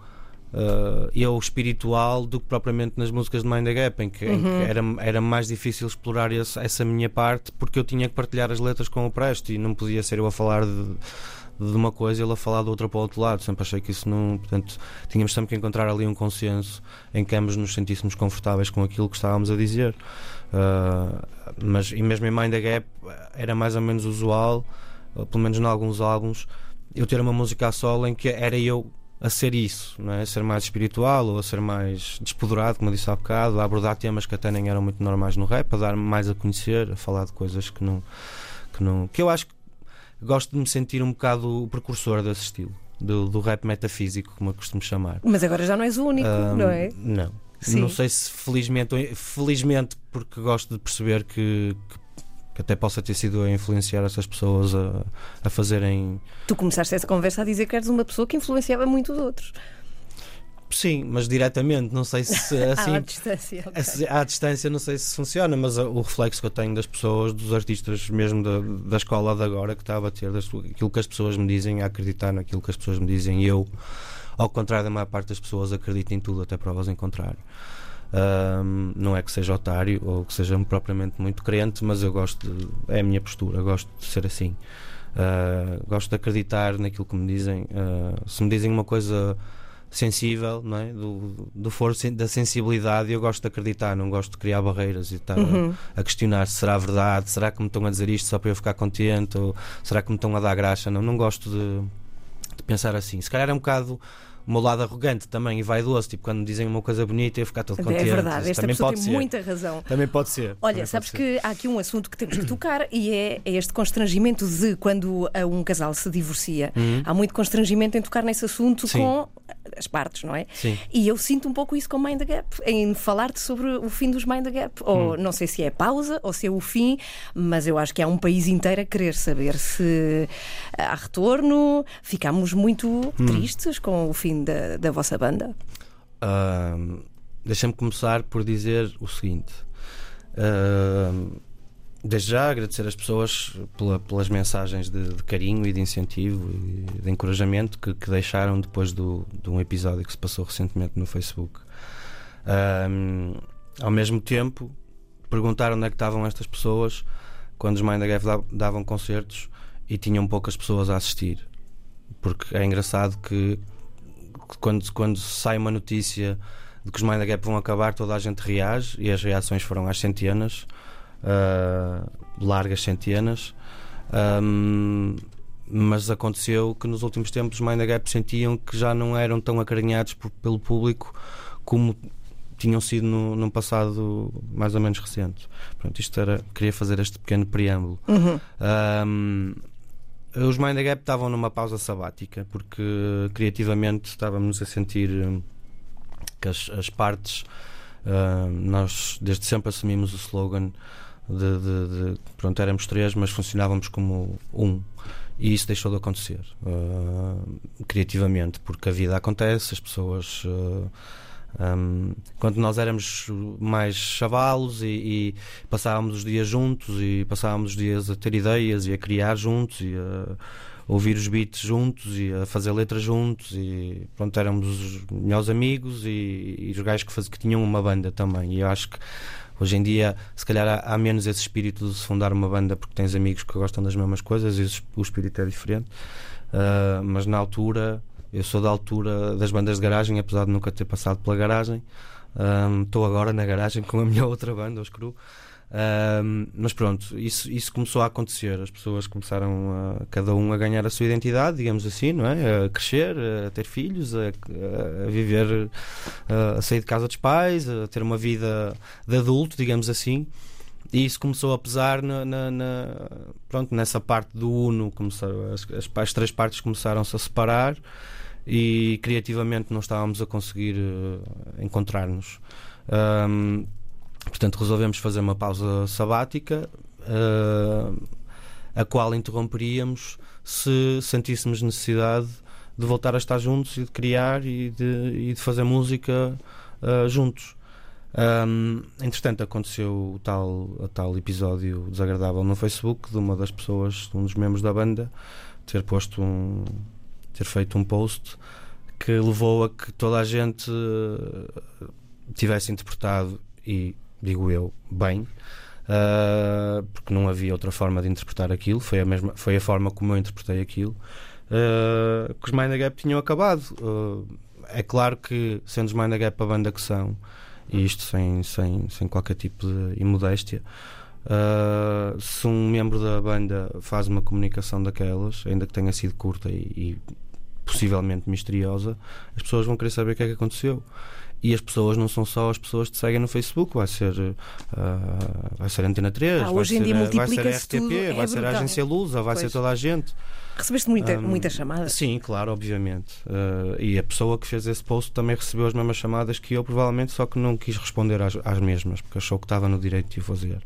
uh, eu espiritual do que propriamente nas músicas de Mind the Gap, em que, em que Uhum. era, era mais difícil explorar esse- essa minha parte porque eu tinha que partilhar as letras com o Presto e não podia ser eu a falar de, de uma coisa e ele a falar de outra para o outro lado. Sempre achei que isso não. Portanto, tínhamos sempre que encontrar ali um consenso em que ambos nos sentíssemos confortáveis com aquilo que estávamos a dizer. Uh, mas, e mesmo em Mind the Gap era mais ou menos usual, pelo menos em alguns álbuns, eu ter uma música a solo em que era eu a ser isso, não é? a ser mais espiritual ou a ser mais despoderado, como eu disse há bocado, a abordar temas que até nem eram muito normais no rap, a dar-me mais a conhecer, a falar de coisas que não. que, não, que eu acho que gosto de me sentir um bocado o precursor desse estilo, do, do rap metafísico, como eu costumo chamar. Mas agora já não és o único, Ahm, não é? Não. Sim. Não sei se felizmente, felizmente porque gosto de perceber que, que, que até possa ter sido a influenciar essas pessoas a, a fazerem. Tu começaste essa conversa a dizer que eres uma pessoa que influenciava muito os outros. Sim, mas diretamente, não sei se assim. à distância. ok. Assim, À distância não sei se funciona, mas o reflexo que eu tenho das pessoas, dos artistas mesmo da, da escola de agora que está a das- aquilo que as pessoas me dizem, a acreditar naquilo que as pessoas me dizem, e eu, ao contrário da maior parte das pessoas, acredito em tudo, até provas em contrário. Ahm, não é que seja otário ou que seja propriamente muito crente, mas eu gosto, de, é a minha postura, gosto de ser assim. Ah, gosto de acreditar naquilo que me dizem. Ah, se me dizem uma coisa sensível, não é? do, do foro da sensibilidade, eu gosto de acreditar, não gosto de criar barreiras e estar a- Uhum. a, questionar se será verdade, será que me estão a dizer isto só para eu ficar contente, ou será que me estão a dar graxa? Não, não gosto de, de pensar assim. Se calhar é um bocado o meu lado arrogante também e vaidoso, tipo quando me dizem uma coisa bonita eu ficar todo contente. É verdade, esta também pessoa pode tem ser. muita razão. Também pode ser. Olha, Também sabes que há aqui um assunto que temos que tocar e é, é este constrangimento de quando uh, um casal se divorcia. Há muito constrangimento em tocar nesse assunto Uhum. Sim. com as partes, não é? Sim. E eu sinto um pouco isso com Mind the Gap, em falar-te sobre o fim dos Mind the Gap. Ou Hum. não sei se é pausa ou se é o fim, mas eu acho que há um país inteiro a querer saber se há retorno. Ficámos muito Hum. tristes com o fim da, da vossa banda. Ahm, Deixa-me começar por dizer o seguinte. Ahm, desde já agradecer as pessoas pela- pelas mensagens de, de carinho e de incentivo e de encorajamento que, que deixaram depois do, de um episódio que se passou recentemente no Facebook. Ahm, ao mesmo tempo, perguntaram onde é que estavam estas pessoas quando os Mind da- davam concertos e tinham poucas pessoas a assistir. Porque é engraçado que quando, quando sai uma notícia de que os Mind the Gap vão acabar, toda a gente reage e as reações foram às centenas, ah, largas centenas. Ahm, mas aconteceu que nos últimos tempos os Mind the Gap sentiam que já não eram tão acarinhados por- pelo público como tinham sido no, num passado mais ou menos recente. Pronto, isto era, queria fazer este pequeno preâmbulo. Ahm, os Mind the Gap estavam numa pausa sabática porque criativamente estávamos a sentir hum, que as, as partes hum, nós desde sempre assumimos o slogan de, de- de- pronto, éramos três, mas funcionávamos como um. E isso deixou de acontecer hum, criativamente, porque a vida acontece, as pessoas hum, hum, quando nós éramos mais chavalos e, e passávamos os dias juntos e passávamos os dias a ter ideias e a criar juntos e a ouvir os beats juntos e a fazer letras juntos e pronto, éramos os melhores amigos e, e os gajos que, faz, que tinham uma banda também. E eu acho que hoje em dia se calhar há, há menos esse espírito de se fundar uma banda porque tens amigos que gostam das mesmas coisas e o espírito é diferente. Ah, mas na altura eu sou da altura das bandas de garagem apesar de nunca ter passado pela garagem Estou agora na garagem com a minha outra banda, os Cru. Um, mas pronto, isso, isso começou a acontecer. As pessoas começaram a, cada um a ganhar a sua identidade, digamos assim, não é? A crescer, a ter filhos, a, a viver, a sair de casa dos pais, a ter uma vida de adulto, digamos assim. E isso começou a pesar na, na, na pronto, nessa parte do Uno. Começaram, as, as, as três partes começaram-se a separar e criativamente não estávamos a conseguir uh, encontrar-nos. Um, portanto, resolvemos fazer uma pausa sabática, uh, a qual interromperíamos se sentíssemos necessidade de voltar a estar juntos e de criar e de, e de fazer música uh, juntos. Um, entretanto, aconteceu o tal, o tal episódio desagradável no Facebook de uma das pessoas, um dos membros da banda, ter posto um. Ter feito um post que levou a que toda a gente uh, tivesse interpretado, e digo eu, bem. Uh, porque não havia outra forma de interpretar aquilo, foi a, mesma, foi a forma como eu interpretei aquilo, uh, que os Mind the Gap tinham acabado. é claro que, sendo os Mind the Gap a banda que são, e isto sem, sem, sem qualquer tipo de imodéstia. Uh, se um membro da banda faz uma comunicação daquelas, ainda que tenha sido curta e, e, possivelmente misteriosa, as pessoas vão querer saber o que é que aconteceu. E as pessoas não são só as pessoas que te seguem no Facebook, vai ser, uh, vai ser Antena 3, ah, vai, ser, vai ser RTP, é vai ser a Agência Lusa, vai pois. ser toda a gente. Recebeste muita, um, muita chamada? Sim, claro, obviamente. Uh, e a pessoa que fez esse post também recebeu as mesmas chamadas que eu, provavelmente, só que não quis responder às, às mesmas, porque achou que estava no direito de o fazer.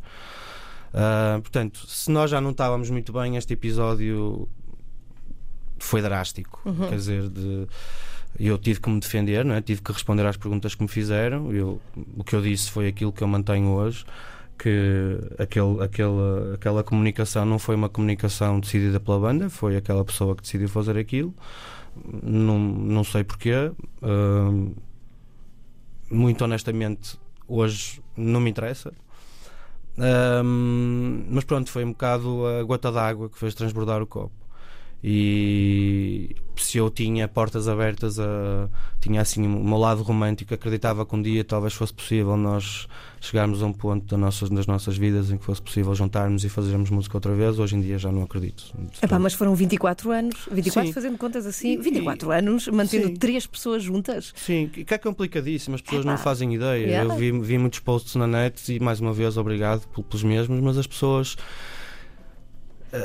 Uh, portanto, se nós já não estávamos muito bem, este episódio foi drástico. Uhum. Quer dizer, de eu tive que me defender, não é? tive que responder às perguntas que me fizeram. Eu, o que eu disse foi aquilo que eu mantenho hoje que aquele, aquele, aquela comunicação não foi uma comunicação decidida pela banda, foi aquela pessoa que decidiu fazer aquilo. Não, não sei porquê. Uh, muito honestamente, hoje não me interessa. Uh, mas pronto, foi um bocado a gota d'água que fez transbordar o copo e se eu tinha portas abertas a, tinha assim o meu lado romântico acreditava que um dia talvez fosse possível nós chegarmos a um ponto das nossas, das nossas vidas em que fosse possível juntarmos e fazermos música outra vez hoje em dia já não acredito Epá, mas foram 24 anos 24 Sim. fazendo contas assim 24 e, anos mantendo Sim. três pessoas juntas Sim, que é complicadíssimo as pessoas Epá. não fazem ideia yeah. eu vi, vi muitos posts na net e mais uma vez obrigado pelos mesmos mas as pessoas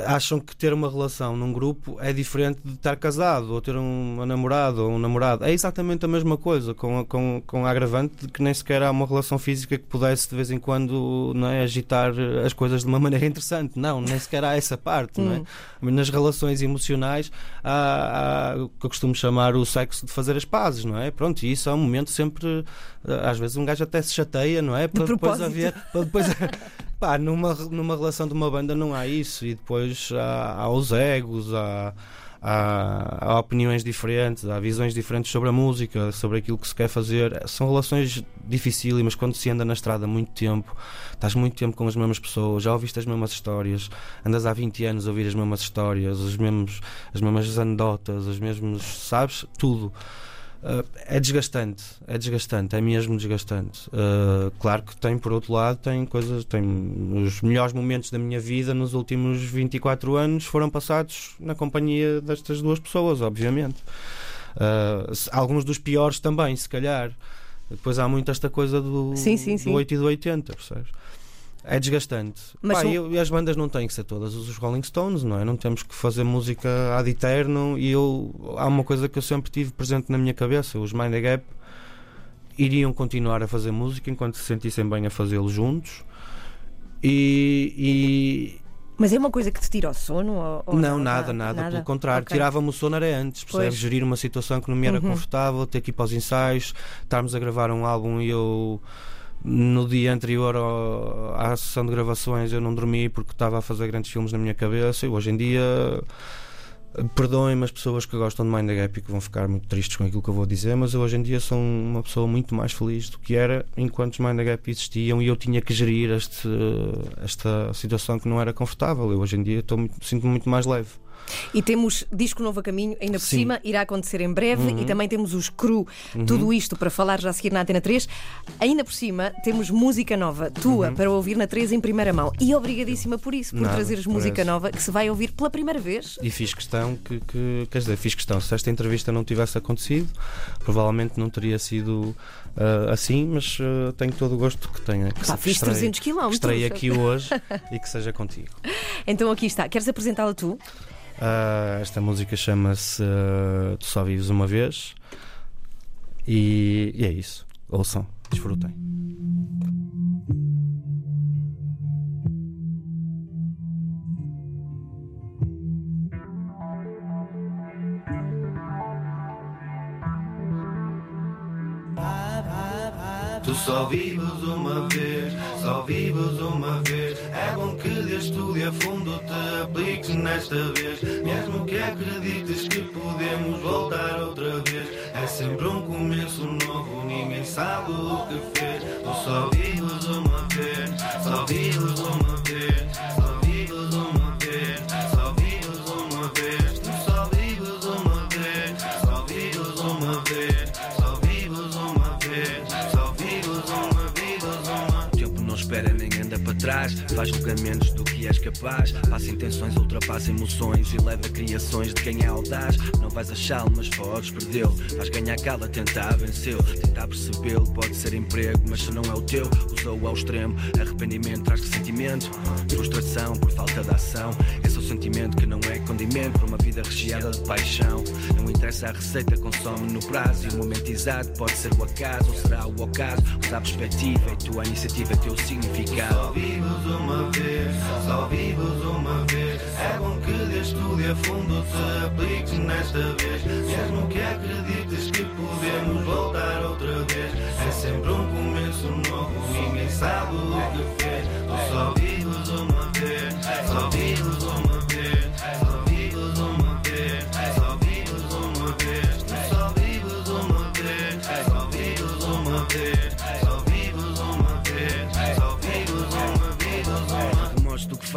acham que ter uma relação num grupo é diferente de estar casado ou ter um namorado ou um namorado. É exatamente a mesma coisa, com, com, com a agravante de que nem sequer há uma relação física que pudesse de vez em quando não é, agitar as coisas de uma maneira interessante. Não, nem sequer há essa parte. Não é? Hum. Nas relações emocionais há, há, o que eu costumo chamar o sexo de fazer as pazes, não é? Pronto, e isso é um momento sempre. Eh, às vezes um gajo até se chateia, não é? Para de depois haver. Para depois, Pá, numa, numa relação de uma banda não há isso e depois há, há os egos, há, há, há, opiniões diferentes, há visões diferentes sobre a música, sobre aquilo que se quer fazer. São relações dificílimas quando se anda na estrada muito tempo, estás muito tempo com as mesmas pessoas, já ouviste as mesmas histórias, andas há 20 anos a ouvir as mesmas histórias, os mesmos, as mesmas anedotas, os mesmos, sabes, tudo. Uh, é desgastante, é desgastante, é mesmo desgastante. Uh, claro que tem, por outro lado, tem coisas, tem os melhores momentos da minha vida nos últimos 24 anos foram passados na companhia destas duas pessoas, obviamente. Uh, alguns dos piores também, se calhar. Depois há muito esta coisa do, sim, sim, sim. do 8 e do 80, percebes? É desgastante. Mas Pá, e as bandas não têm que ser todas os Rolling Stones, não é? Não temos que fazer música ad eterno. E eu, há uma coisa que eu sempre tive presente na minha cabeça: os Mind the Gap iriam continuar a fazer música enquanto se sentissem bem a fazê-lo juntos. E, e, Mas é uma coisa que te tira o sono? Ou, ou não, não, nada, nada, nada. Pelo contrário, okay. tirava-me o sono era antes, percebes? Gerir uma situação que não me era uhum. confortável, ter que ir para os ensaios, estarmos a gravar um álbum e eu no dia anterior ao, à sessão de gravações eu não dormi porque estava a fazer grandes filmes na minha cabeça e hoje em dia perdoem-me as pessoas que gostam de Mind the Gap e que vão ficar muito tristes com aquilo que eu vou dizer, mas eu hoje em dia sou uma pessoa muito mais feliz do que era enquanto os Mind the Gap existiam e eu tinha que gerir este, esta situação que não era confortável. Eu hoje em dia sinto-me muito mais leve. E temos disco novo a caminho, ainda por Sim. cima, irá acontecer em breve. E também temos os cru, tudo isto para falar já a seguir na Antena 3. Ainda por cima, temos música nova, tua, para ouvir na 3 em primeira mão. E obrigadíssima por isso, por Nada, trazeres por música nova que se vai ouvir pela primeira vez. E fiz questão que, que- quer dizer, fiz questão. Se esta entrevista não tivesse acontecido, provavelmente não teria sido ah, assim, mas ah, tenho todo o gosto que tenha. Que Pá, fiz estreie- 300 que quilómetros. estreie aqui hoje e que seja contigo. Então aqui está. Queres apresentá-la tu? Ah, esta música chama-se ah, Tu Só Vives Uma Vez e, e é isso. Ouçam, desfrutem. Tu só vives uma vez, só vives uma vez. É bom que lhes tudo e a fundo te apliques nesta vez. Mesmo que acredites que podemos voltar outra vez. É sempre um começo novo, ninguém sabe o que fez. Tu só vives uma vez, só vives uma vez, nem anda para trás. Faz julgamentos do que és capaz. Passa intenções, ultrapassa emoções e leva criações de quem é audaz. Não vais achá-lo, mas podes perdê-lo. Vais ganhar cala, tentar vencê-lo. Tentar percebê-lo, pode ser emprego, mas se não é o teu, usa-o ao extremo. Arrependimento traz ressentimento. Frustração por falta de ação. Esse é o sentimento que não é condimento para uma vida recheada de paixão. Não interessa a receita, consome no prazo. E o momento exato pode ser o acaso ou será o ocaso. Usa a perspectiva e tua iniciativa, teu significado. Só vives uma vez, só vives uma vez. É bom que lhes tudo e a fundo te apliques nesta vez. Mesmo que acredites que podemos voltar outra vez. É sempre um começo novo, ninguém sabe o que fez. Tu só vives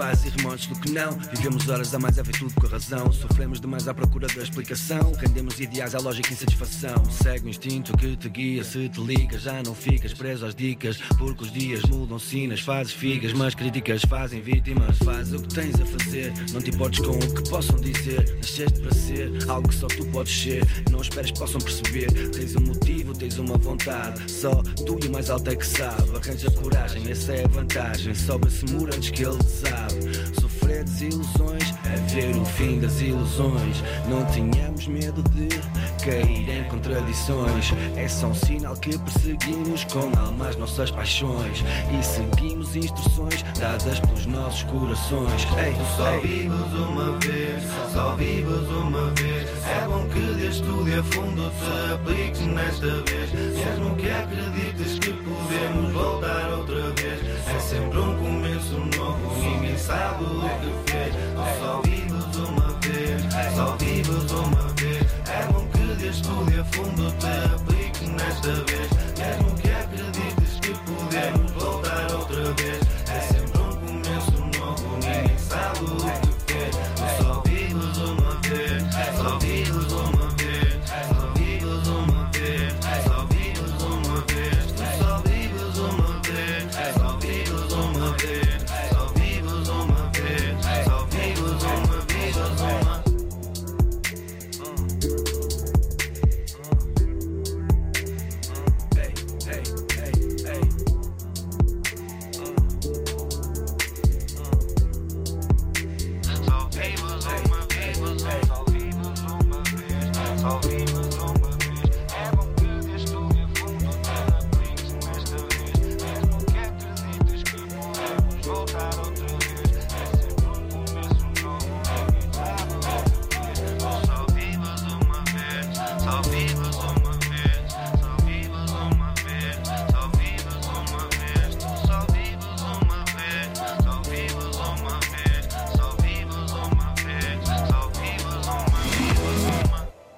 faz remotes do que não. Vivemos horas a mais a ver tudo com a razão. Sofremos demais à procura da explicação. Rendemos ideais à lógica e insatisfação. Segue o instinto que te guia. Se te ligas, já não ficas preso às dicas. Porque os dias mudam sinas, fazes figas, mas críticas fazem vítimas. Faz o que tens a fazer. Não te importes com o que possam dizer. Nasceste para ser algo que só tu podes ser. Não esperes que possam perceber. Tens um motivo, tens uma vontade. Só tu e o mais alto é que sabe. Arranja coragem, essa é a vantagem. Sobe esse muro antes que ele sabe. Sofrer desilusões é ver o fim das ilusões. Não tenhamos medo de cair em contradições. É só um sinal que perseguimos com alma as nossas paixões. E seguimos instruções dadas pelos nossos corações. Ei, só ei. uma vez, só vives uma vez. É bom que tudo e a fundo te apliques nesta vez. Mesmo que acredites que podemos voltar outra vez. É sempre um começo novo, sabe o que fez. Tu só vives uma vez, só vives uma vez. É bom que lhes tudo a fundo te apliques nesta vez. Mesmo que acredites que podemos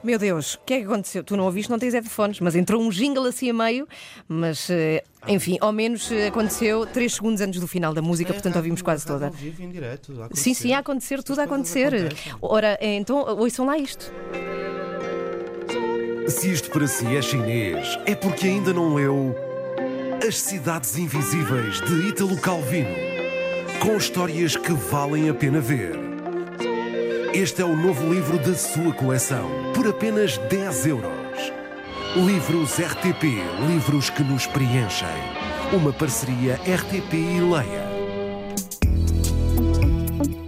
Meu Deus, o que é que aconteceu? Tu não ouviste, não tens headphones, mas entrou um jingle assim a meio, mas eh, enfim, ao menos eh, aconteceu 3 segundos antes do final da música, portanto ouvimos quase toda. Ao vivo, em direto, a Sim, sim, a acontecer, tudo a acontecer. Ora, eh, então ouçam lá isto. Se isto para si é chinês, é porque ainda não leu As Cidades Invisíveis de Ítalo Calvino, com histórias que valem a pena ver. Este é o novo livro da sua coleção, por apenas 10 euros. Livros RTP, livros que nos preenchem. Uma parceria RTP e Leia.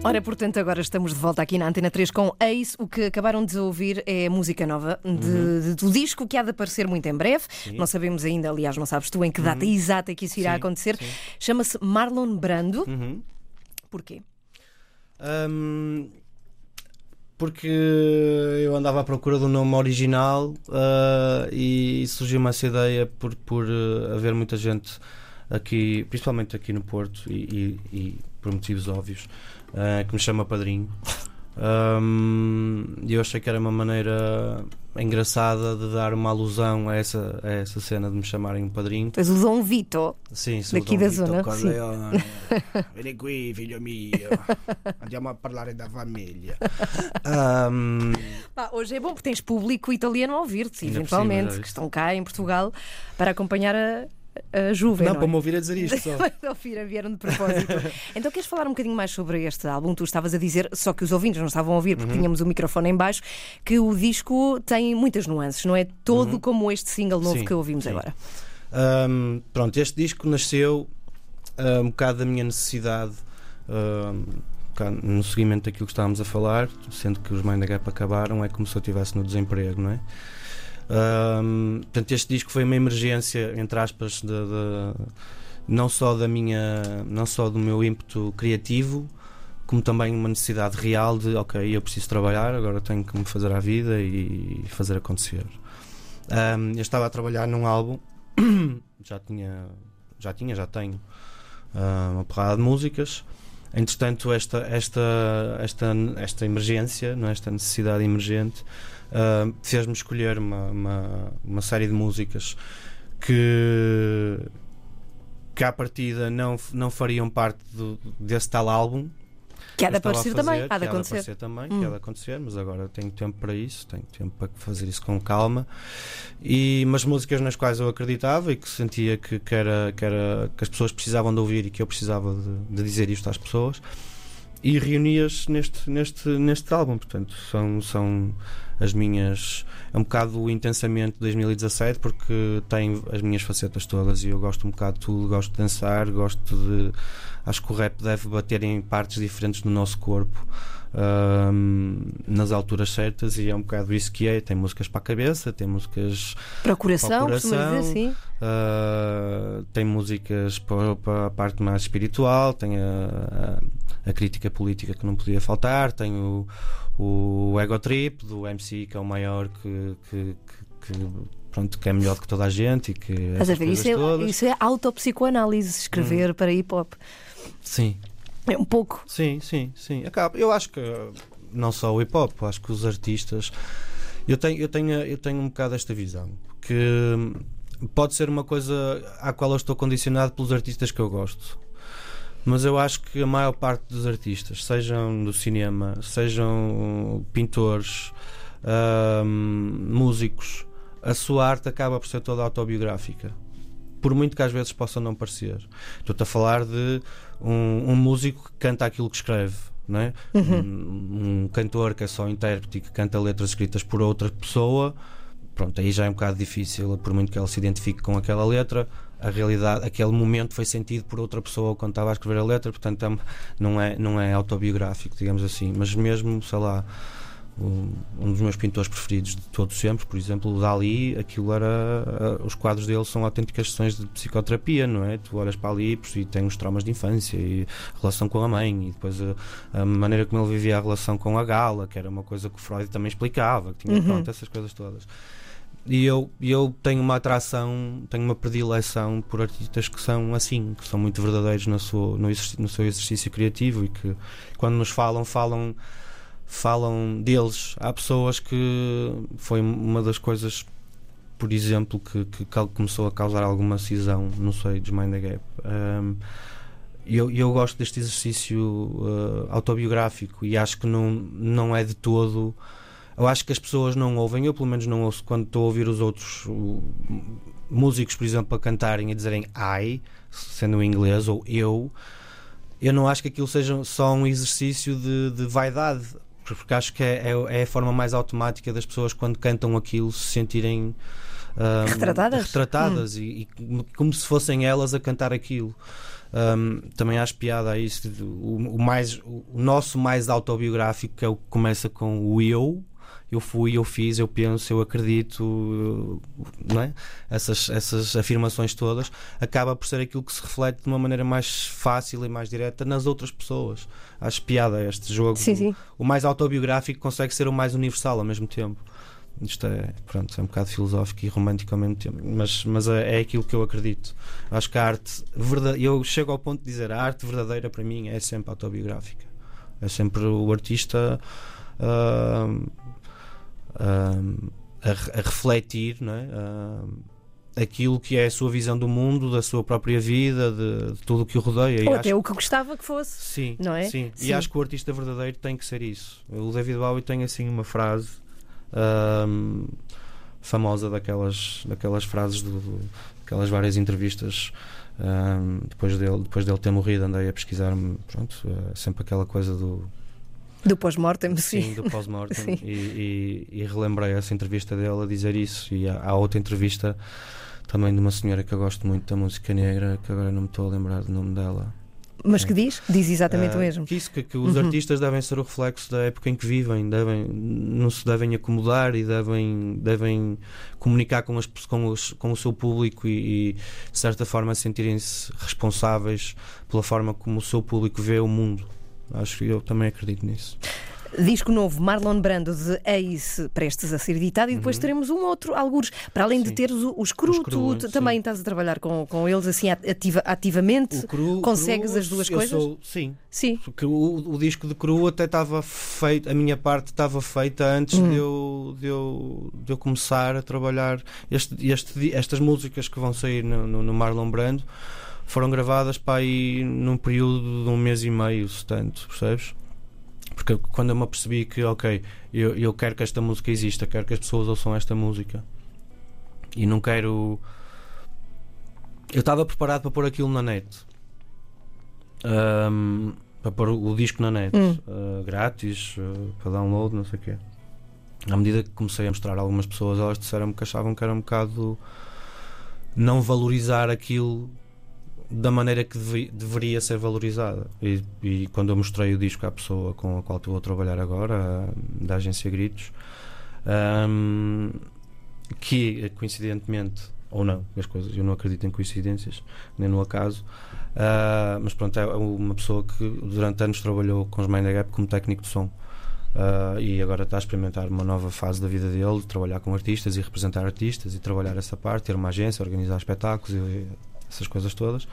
Ora, portanto, agora estamos de volta aqui na Antena 3 com Ace. O que acabaram de ouvir é música nova de, Uhum. de- do disco que há de aparecer muito em breve. Não sabemos ainda, aliás, não sabes tu em que data exata que isso irá Uhum. Sim, acontecer. sim. Chama-se Marlon Brando. Uhum. Porquê? Hum, porque eu andava à procura do nome original ah, e surgiu-me essa ideia por, por ah, haver muita gente aqui, principalmente aqui no Porto e, e- e por motivos óbvios, ah, que me chama padrinho. E eu achei que era uma maneira engraçada de dar uma alusão a essa, a essa cena de me chamarem um padrinho. Tens o Dom Vito. Sim, sou Daqui Dom da Vito zona, Corleone. Vieni qui, figlio mio. Andiamo a parlare da famiglia. Ahm, Pá, hoje é bom porque tens público italiano a ouvir-te, eventualmente, que estão cá em Portugal para acompanhar a, a Juve. não, não para é? me ouvir a dizer isto só. Para ouvir, vieram de propósito. então queres falar um bocadinho mais sobre este álbum? Tu estavas a dizer, só que os ouvintes não estavam a ouvir Uhum. porque tínhamos o microfone em baixo, que o disco tem muitas nuances, não é todo como este single novo Uhum. Sim, que ouvimos sim. agora. Ahm, pronto, este disco nasceu ah, um bocado da minha necessidade. um no seguimento daquilo que estávamos a falar, sendo que os Mind Gap acabaram, é como se eu estivesse no desemprego, não é? Ahm, portanto, este disco foi uma emergência, entre aspas, de, de- não só da minha, não só do meu ímpeto criativo, como também uma necessidade real de, ok, eu preciso trabalhar, agora tenho que me fazer à vida e fazer acontecer. Ahm, eu estava a trabalhar num álbum, já tinha, já tinha, já tenho ah, uma porrada de músicas. Entretanto, esta, esta, esta, esta emergência, não é? esta necessidade emergente, ah, fez-me escolher uma, uma, uma série de músicas que, que à partida não, não fariam parte do- desse tal álbum. Que há de aparecer fazer, também, há de acontecer. aparecer também, Hum. que há de acontecer, mas agora tenho tempo para isso, tenho tempo para fazer isso com calma. E mas músicas nas quais eu acreditava e que sentia que, que, era, que, era, que as pessoas precisavam de ouvir e que eu precisava de, de dizer isto às pessoas. E reuni-as neste, neste, neste álbum, portanto, são, são as minhas. É um bocado o intensamente 2017, porque tem as minhas facetas todas e eu gosto um bocado de tudo, gosto de dançar, gosto de. Acho que o rap deve bater em partes diferentes do nosso corpo. ahm, nas alturas certas e é um bocado isso que é. Tem músicas para a cabeça, tem músicas Procuração, costuma dizer Procuração. assim. Uh, tem músicas para, para a parte mais espiritual, tem a, a, a crítica política que não podia faltar, tem o, o Ego Trip do MC, que é o maior que, que, que- que, pronto, que é melhor que toda a gente e que Estás a ver? Isso é, todas. Hum. isso é autopsicoanálise, escrever para hip hop. Sim, É um pouco. sim, sim, sim. Acaba. Eu acho que uh, não só o hip hop, acho que os artistas. Eu tenho, eu tenho, eu tenho um bocado esta visão que hum, pode ser uma coisa à qual eu estou condicionado pelos artistas que eu gosto. Mas eu acho que a maior parte dos artistas, sejam do cinema, sejam pintores, hum, músicos, a sua arte acaba por ser toda autobiográfica. Por muito que às vezes possa não parecer. Estou-te a falar de um, um músico que canta aquilo que escreve. É? um, um cantor que é só intérprete e que canta letras escritas por outra pessoa, pronto, aí já é um bocado difícil, por muito que ela se identifique com aquela letra, a realidade, aquele momento foi sentido por outra pessoa quando estava a escrever a letra, portanto é- não é, não é autobiográfico, digamos assim, mas mesmo, sei lá, um, dos meus pintores preferidos de todos sempre, por exemplo, o Dali, aquilo era. ah, Os quadros dele são autênticas sessões de psicoterapia, não é? Tu olhas para ali e tem os traumas de infância e a relação com a mãe, e depois a, a maneira como ele vivia a relação com a gala, que era uma coisa que o Freud também explicava, que tinha pronto, essas coisas todas. E eu, eu tenho uma atração, tenho uma predileção por artistas que são assim, que são muito verdadeiros no seu, no, no seu exercício criativo e que quando nos falam, falam falam deles. Há pessoas que foi uma das coisas, por exemplo, que, que começou a causar alguma cisão, não sei, dos Mind the Gap. Um, eu, eu gosto deste exercício uh, autobiográfico e acho que não, não é de todo. Eu acho que as pessoas não ouvem, eu pelo menos não ouço quando estou a ouvir os outros músicos, por exemplo, a cantarem e dizerem I, sendo em inglês, ou eu. Eu não acho que aquilo seja só um exercício de, de vaidade, porque acho que é, é- é a forma mais automática das pessoas quando cantam aquilo se sentirem um, Retratadas? retratadas e, e como- se fossem elas a cantar aquilo. Um, também acho piada a isso. O, o mais, o nosso mais autobiográfico que é o que começa com o eu. Eu fui, eu fiz, eu penso, eu acredito, não é? Essas, essas afirmações todas acaba por ser aquilo que se reflete de uma maneira mais fácil e mais direta nas outras pessoas. Acho piada este jogo. Sim, sim. O mais autobiográfico consegue ser o mais universal ao mesmo tempo. Isto é, pronto, é um bocado filosófico e romântico ao mesmo tempo, mas, mas é, é aquilo que eu acredito. Acho que a arte verdade, eu chego ao ponto de dizer a arte verdadeira para mim é sempre autobiográfica. É sempre o artista ah, a, a refletir não é? Aquilo que é a sua visão do mundo, da sua própria vida, de, de tudo o que o rodeia. E Ou acho até o que gostava que fosse. Sim, Não é? sim. Sim. E acho que o artista verdadeiro tem que ser isso. O David Bowie tem assim uma frase famosa daquelas, daquelas frases do, do- daquelas várias entrevistas ahm, depois dele depois dele ter morrido andei a pesquisar pronto é sempre aquela coisa do Do pós-mortem, sim. sim, do pós-mortem e, e, e relembrei essa entrevista dele a dizer isso e há, há outra entrevista também de uma senhora que eu gosto muito da música negra que agora não me estou a lembrar do nome dela Mas que diz? Diz exatamente ah, o mesmo. Que isso, que, que os Uhum. artistas devem ser o reflexo da época em que vivem, devem, não se devem acomodar e devem, devem comunicar com, as, com, os, com o seu público e, e, de certa forma, sentirem-se responsáveis pela forma como o seu público vê o mundo. Acho que eu também acredito nisso. Disco novo, Marlon Brando de Ace, prestes a ser editado, e depois teremos um outro, alguns. Para além de Uhum. Sim. teres o, o Screw, O Screw, tu sim. também estás a trabalhar com, com eles assim ativa- ativamente. O cru, Consegues cru, as duas coisas? sou- sim, Sim. Porque o, o disco de cru até estava feito, a minha parte estava feita antes Hum. de, eu, de, eu, de eu começar a trabalhar. Este, este, estas músicas que vão sair no, no, no Marlon Brando foram gravadas para aí num período de um mês e meio, se tanto, percebes? Porque quando eu me apercebi que, ok, eu, eu quero que esta música exista, quero que as pessoas ouçam esta música e não quero. Eu estava preparado para pôr aquilo na net. Ahm, para pôr o, disco na net, Hum. ah, grátis, ah, para download, não sei o quê. À medida que comecei a mostrar a algumas pessoas, elas disseram-me que achavam que era um bocado não valorizar aquilo da maneira que deveria ser valorizada. E, e quando eu mostrei o disco à pessoa com a qual estou a trabalhar agora, da agência Gritos, ahm, que coincidentemente, ou não, as coisas, eu não acredito em coincidências, nem no acaso, ah, mas pronto, é uma pessoa que durante anos trabalhou com os Mind Gap como técnico de som. Ah, e agora está a experimentar uma nova fase da vida dele, de trabalhar com artistas e representar artistas e trabalhar essa parte, ter uma agência, organizar espetáculos e essas coisas todas.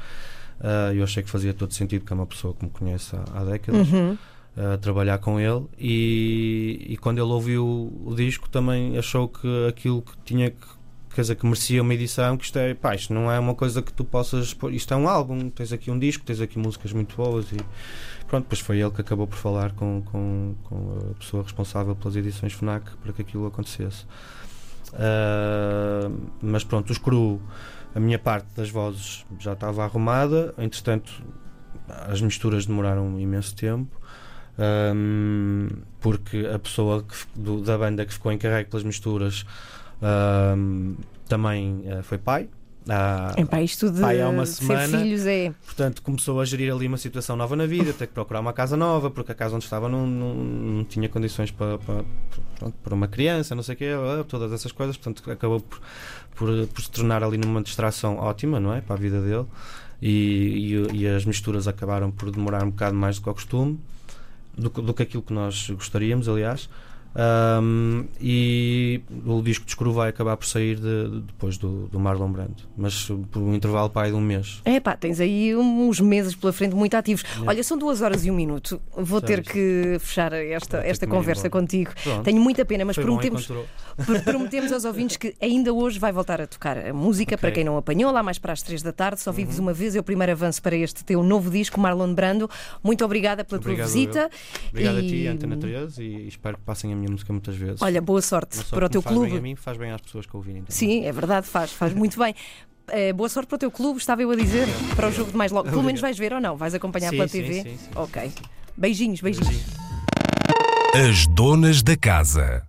Ah, eu achei que fazia todo sentido, que é uma pessoa que me conhece há, há décadas, Uhum. a trabalhar com ele. E, e quando ele ouviu o, disco, também achou que aquilo que tinha que. Quer dizer, que merecia uma edição, que isto é, pá, isto não é uma coisa que tu possas pôr, isto é um álbum, tens aqui um disco, tens aqui músicas muito boas e pronto, depois foi ele que acabou por falar com, com, com a pessoa responsável pelas edições FNAC para que aquilo acontecesse. Ah, mas pronto, os cru, a minha parte das vozes já estava arrumada, entretanto as misturas demoraram imenso tempo. ahm, porque a pessoa que do- da banda que ficou encarregue pelas misturas ahm, também eh, foi pai. Há- isto de Pai, há uma semana- filhos é. Portanto, começou a gerir ali uma situação nova na vida, ter que procurar uma casa nova, porque a casa onde estava não, não, não tinha condições para, para, para uma criança, não sei o quê, ah, todas essas coisas. Portanto, acabou por, por, por se tornar ali numa distração ótima, não é? Para a vida dele. E, e, e as misturas acabaram por demorar um bocado mais do que ao costume, do, do que aquilo que nós gostaríamos, aliás. Um, e o disco de escuro vai acabar por sair de- de- depois do, do Marlon Brando, mas por um intervalo para aí de um mês. É pá, tens aí uns meses pela frente muito ativos. Olha, são duas horas e um minuto. Vou ter que fechar esta, esta conversa contigo. Pronto. Tenho muita pena, mas Foi bom prometemos, enquanto Pr- Prometemos aos ouvintes que ainda hoje vai voltar a tocar a música, para quem não apanhou, lá mais para as três da tarde. Só vives Uhum. uma vez, é o primeiro avanço para este teu novo disco, Marlon Brando. Muito obrigada pela Obrigado, tua visita. eu. Obrigado a ti, E- Antena 13, e espero que passem a minha música muitas vezes. Olha, boa sorte só para o teu faz bem a clube. mim, faz bem às pessoas que ouvirem. também. Sim, é verdade, faz, faz muito bem. Eh, boa sorte para o teu clube, estava eu a dizer, para o jogo de mais logo. Pelo menos vais ver ou não? Vais acompanhar Sim, pela sim, TV? sim, sim, ok. Beijinhos, beijinhos. As donas da casa.